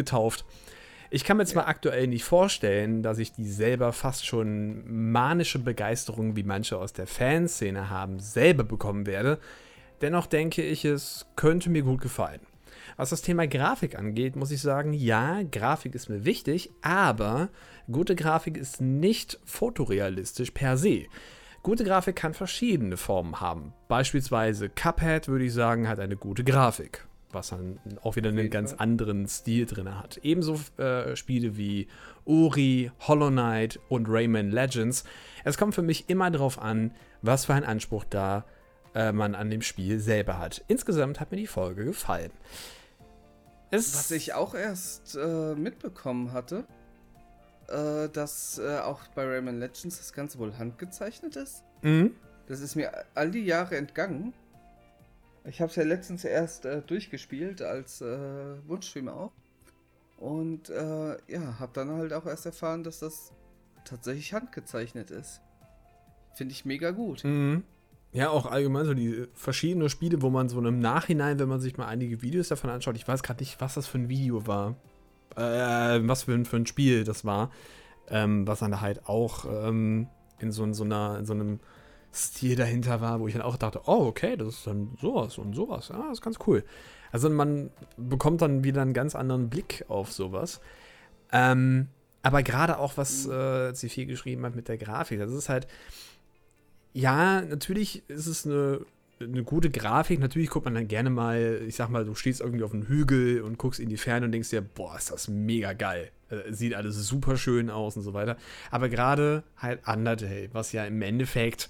Ich kann mir zwar ja. aktuell nicht vorstellen, dass ich die selber fast schon manische Begeisterung, wie manche aus der Fanszene haben, selber bekommen werde. Dennoch denke ich, es könnte mir gut gefallen. Was das Thema Grafik angeht, muss ich sagen, ja, Grafik ist mir wichtig, aber gute Grafik ist nicht fotorealistisch per se. Gute Grafik kann verschiedene Formen haben. Beispielsweise Cuphead, würde ich sagen, hat eine gute Grafik, was dann auch wieder einen ganz anderen Stil drin hat. Ebenso äh, Spiele wie Ori, Hollow Knight und Rayman Legends. Es kommt für mich immer darauf an, was für ein Anspruch da äh, man an dem Spiel selber hat. Insgesamt hat mir die Folge gefallen. Es was ich auch erst äh, mitbekommen hatte, äh, dass äh, auch bei Rayman Legends das Ganze wohl handgezeichnet ist. Mhm. Das ist mir all die Jahre entgangen. Ich habe es ja letztens erst äh, durchgespielt als äh, Wunschstreamer auch. Und äh, ja, habe dann halt auch erst erfahren, dass das tatsächlich handgezeichnet ist. Finde ich mega gut. Mhm. Ja, auch allgemein so die verschiedenen Spiele, wo man so im Nachhinein, wenn man sich mal einige Videos davon anschaut, ich weiß gerade nicht, was das für ein Video war äh, was für ein, für ein Spiel das war, ähm, was dann halt auch ähm, in, so, in, so einer, in so einem Stil dahinter war, wo ich dann auch dachte, oh, okay, das ist dann sowas und sowas. Ja, das ist ganz cool. Also man bekommt dann wieder einen ganz anderen Blick auf sowas. Ähm, aber gerade auch, was äh, C4 geschrieben hat mit der Grafik, das ist halt, ja, natürlich ist es eine eine gute Grafik. Natürlich guckt man dann gerne mal, ich sag mal, du stehst irgendwie auf einem Hügel und guckst in die Ferne und denkst dir, boah, ist das mega geil. Äh, sieht alles super schön aus und so weiter. Aber gerade halt Undertale, was ja im Endeffekt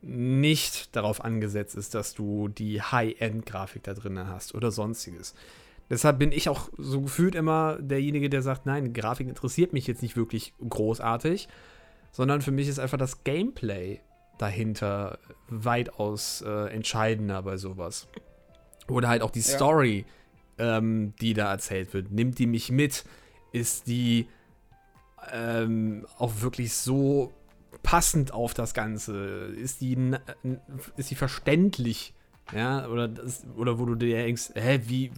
nicht darauf angesetzt ist, dass du die High-End-Grafik da drin hast oder sonstiges. Deshalb bin ich auch so gefühlt immer derjenige, der sagt, nein, Grafik interessiert mich jetzt nicht wirklich großartig, sondern für mich ist einfach das Gameplay dahinter weitaus äh, entscheidender bei sowas. Oder halt auch die ja. Story, ähm, die da erzählt wird. Nimmt die mich mit? Ist die ähm, auch wirklich so passend auf das Ganze? Ist die, ist die verständlich? Ja, oder, das, oder wo du dir denkst, hä, wie,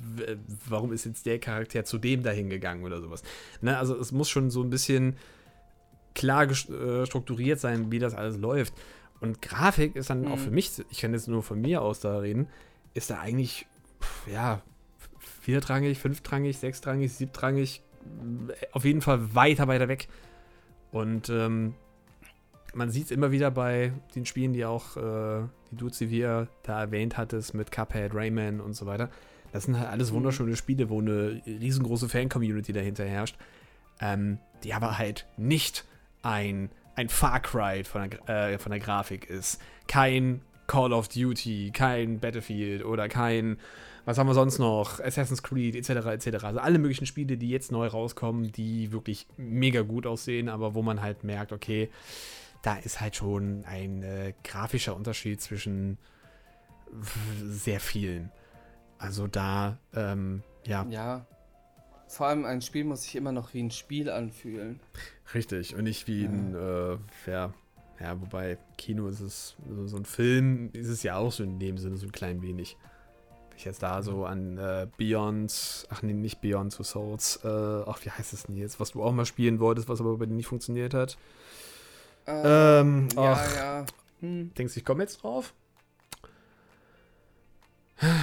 warum ist jetzt der Charakter zu dem dahin gegangen oder sowas? Ne, also es muss schon so ein bisschen klar äh, strukturiert sein, wie das alles läuft. Und Grafik ist dann mhm. auch für mich, ich kann jetzt nur von mir aus da reden, ist da eigentlich, ja, viertrangig, fünftrangig, sechstrangig, siebtrangig, auf jeden Fall weiter, weiter weg. Und ähm, man sieht es immer wieder bei den Spielen, die auch, äh, die du Zivir da erwähnt hattest, mit Cuphead, Rayman und so weiter. Das sind halt alles mhm. wunderschöne Spiele, wo eine riesengroße Fan-Community dahinter herrscht, ähm, die aber halt nicht ein ein Far Cry von der, äh, von der Grafik ist. Kein Call of Duty, kein Battlefield oder kein was haben wir sonst noch? Assassin's Creed, etc., etc. Also alle möglichen Spiele, die jetzt neu rauskommen, die wirklich mega gut aussehen, aber wo man halt merkt, okay, da ist halt schon ein äh, grafischer Unterschied zwischen sehr vielen. Also da, ähm, ja. Ja. Vor allem ein Spiel muss sich immer noch wie ein Spiel anfühlen. Richtig, und nicht wie ja. ein, äh, ja, ja, wobei Kino ist es, so, so, ein Film ist es ja auch so in dem Sinne so ein klein wenig. Wenn ich jetzt da so an äh, Beyond, ach nee, nicht Beyond Two Souls, äh, ach, wie heißt es denn jetzt, was du auch mal spielen wolltest, was aber bei dir nicht funktioniert hat. Ähm, ähm ja, ach, ja. Hm. Denkst du, ich komme jetzt drauf?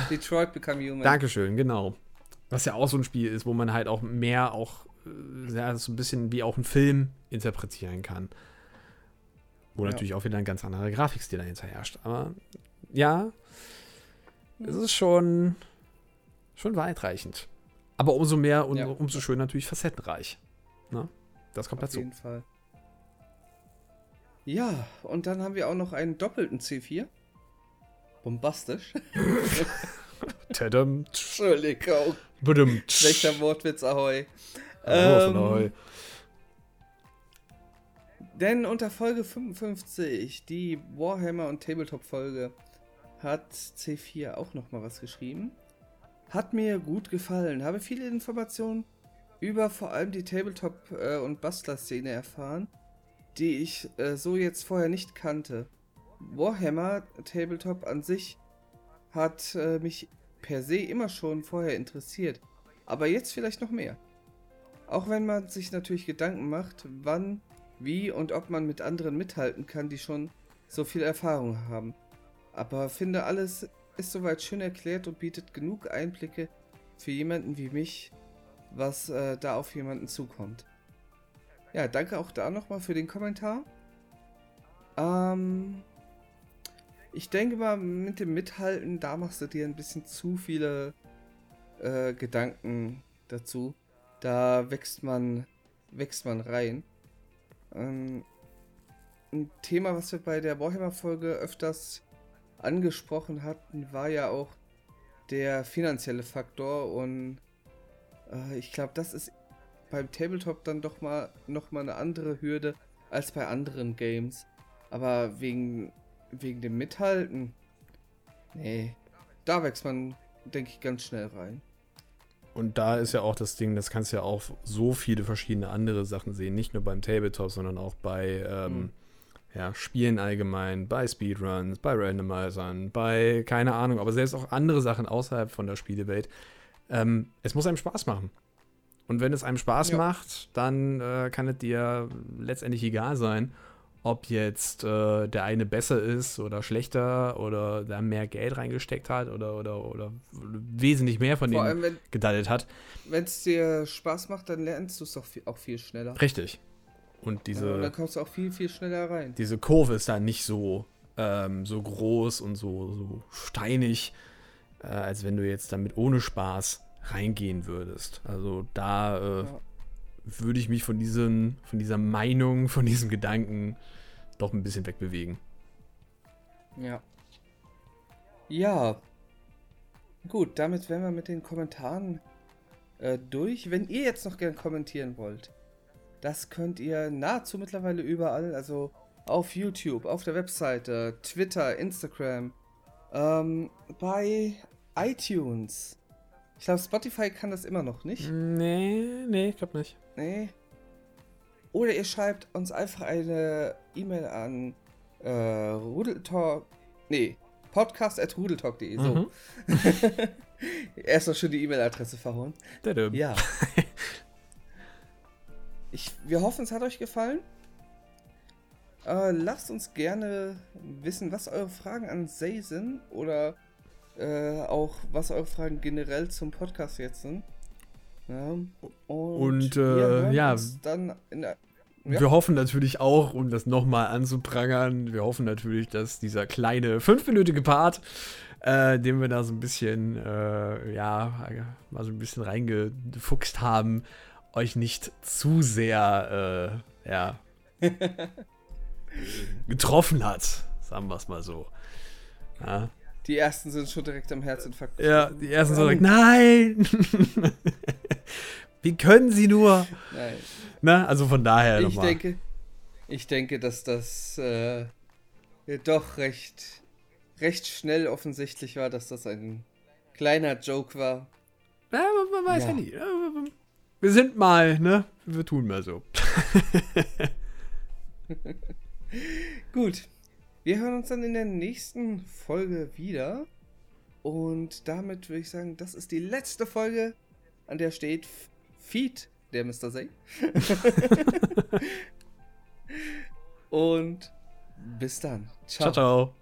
Detroit Become Human. Dankeschön, genau. Was ja auch so ein Spiel ist, wo man halt auch mehr auch äh, ja, so ein bisschen wie auch ein Film interpretieren kann. Wo ja. natürlich auch wieder ein ganz anderer Grafikstil dahinter herrscht. Aber ja, es ist schon, schon weitreichend. Aber umso mehr und ja. umso schöner natürlich facettenreich. Ne? Das kommt Auf dazu. Auf jeden Fall. Ja, und dann haben wir auch noch einen doppelten C4 bombastisch. Tadam. Entschuldigung. Badum. Schlechter Wortwitz, ahoi. Ähm, ahoi. Denn unter Folge 55, die Warhammer und Tabletop-Folge, hat C4 auch nochmal was geschrieben. Hat mir gut gefallen, habe viele Informationen über vor allem die Tabletop- äh, und Bastler-Szene erfahren, die ich äh, so jetzt vorher nicht kannte. Warhammer Tabletop an sich hat äh, mich per se immer schon vorher interessiert, aber jetzt vielleicht noch mehr. Auch wenn man sich natürlich Gedanken macht, wann, wie und ob man mit anderen mithalten kann, die schon so viel Erfahrung haben. Aber finde alles ist soweit schön erklärt und bietet genug Einblicke für jemanden wie mich, was äh, da auf jemanden zukommt. Ja, danke auch da nochmal für den Kommentar. Ähm, ich denke mal, mit dem Mithalten, da machst du dir ein bisschen zu viele äh, Gedanken dazu. Da wächst man, wächst man rein. Ähm, ein Thema, was wir bei der Warhammer-Folge öfters angesprochen hatten, war ja auch der finanzielle Faktor und äh, ich glaube, das ist beim Tabletop dann doch mal noch mal eine andere Hürde als bei anderen Games. Aber wegen wegen dem Mithalten. Nee, da wächst man, denke ich, ganz schnell rein. Und da ist ja auch das Ding, das kannst du ja auch so viele verschiedene andere Sachen sehen. Nicht nur beim Tabletop, sondern auch bei ähm, mhm. ja, Spielen allgemein, bei Speedruns, bei Randomizern, bei keine Ahnung, aber selbst auch andere Sachen außerhalb von der Spielewelt. Ähm, es muss einem Spaß machen. Und wenn es einem Spaß ja. macht, dann äh, kann es dir letztendlich egal sein, ob jetzt äh, der eine besser ist oder schlechter oder da mehr Geld reingesteckt hat oder, oder, oder wesentlich mehr von Vor dem gedallt hat. Wenn es dir Spaß macht, dann lernst du es auch viel, auch viel schneller. Richtig. Und diese. Ja, dann kommst du auch viel, viel schneller rein. Diese Kurve ist da nicht so, ähm, so groß und so, so steinig, äh, als wenn du jetzt damit ohne Spaß reingehen würdest. Also da äh, ja. würde ich mich von, diesen, von dieser Meinung, von diesem Gedanken doch ein bisschen wegbewegen. Ja. Ja. Gut, damit wären wir mit den Kommentaren äh, durch. Wenn ihr jetzt noch gern kommentieren wollt, das könnt ihr nahezu mittlerweile überall, also auf YouTube, auf der Webseite, Twitter, Instagram, ähm, bei iTunes. Ich glaube, Spotify kann das immer noch nicht. Nee, nee, ich glaube nicht. Nee. Oder ihr schreibt uns einfach eine E-Mail an äh, rudeltalk. Nee, podcast at rudeltalk.de. So. Mhm. Erst noch schon die E-Mail-Adresse verhauen. Ja. ich, wir hoffen, es hat euch gefallen. Äh, lasst uns gerne wissen, was eure Fragen an Say sind oder äh, auch was eure Fragen generell zum Podcast jetzt sind. Ja, und, und äh, ja, der, ja. wir hoffen natürlich auch, um das nochmal anzuprangern, wir hoffen natürlich, dass dieser kleine fünfminütige Part, äh, den wir da so ein bisschen, äh, ja, mal so ein bisschen reingefuchst haben, euch nicht zu sehr, äh, ja, getroffen hat, sagen wir es mal so. Ja. Die ersten sind schon direkt am Herzinfarkt. Ja, die ersten sind direkt, nein! Wie können sie nur? Nein. Na, also von daher Ich nochmal. denke, ich denke, dass das äh, doch recht, recht schnell offensichtlich war, dass das ein kleiner Joke war. Ja, man, man weiß ja. Ja. nie. Wir sind mal, ne? Wir tun mal so. Gut. Wir hören uns dann in der nächsten Folge wieder. Und damit würde ich sagen, das ist die letzte Folge, an der steht Feed der Mr. Say. Und bis dann. Ciao, ciao.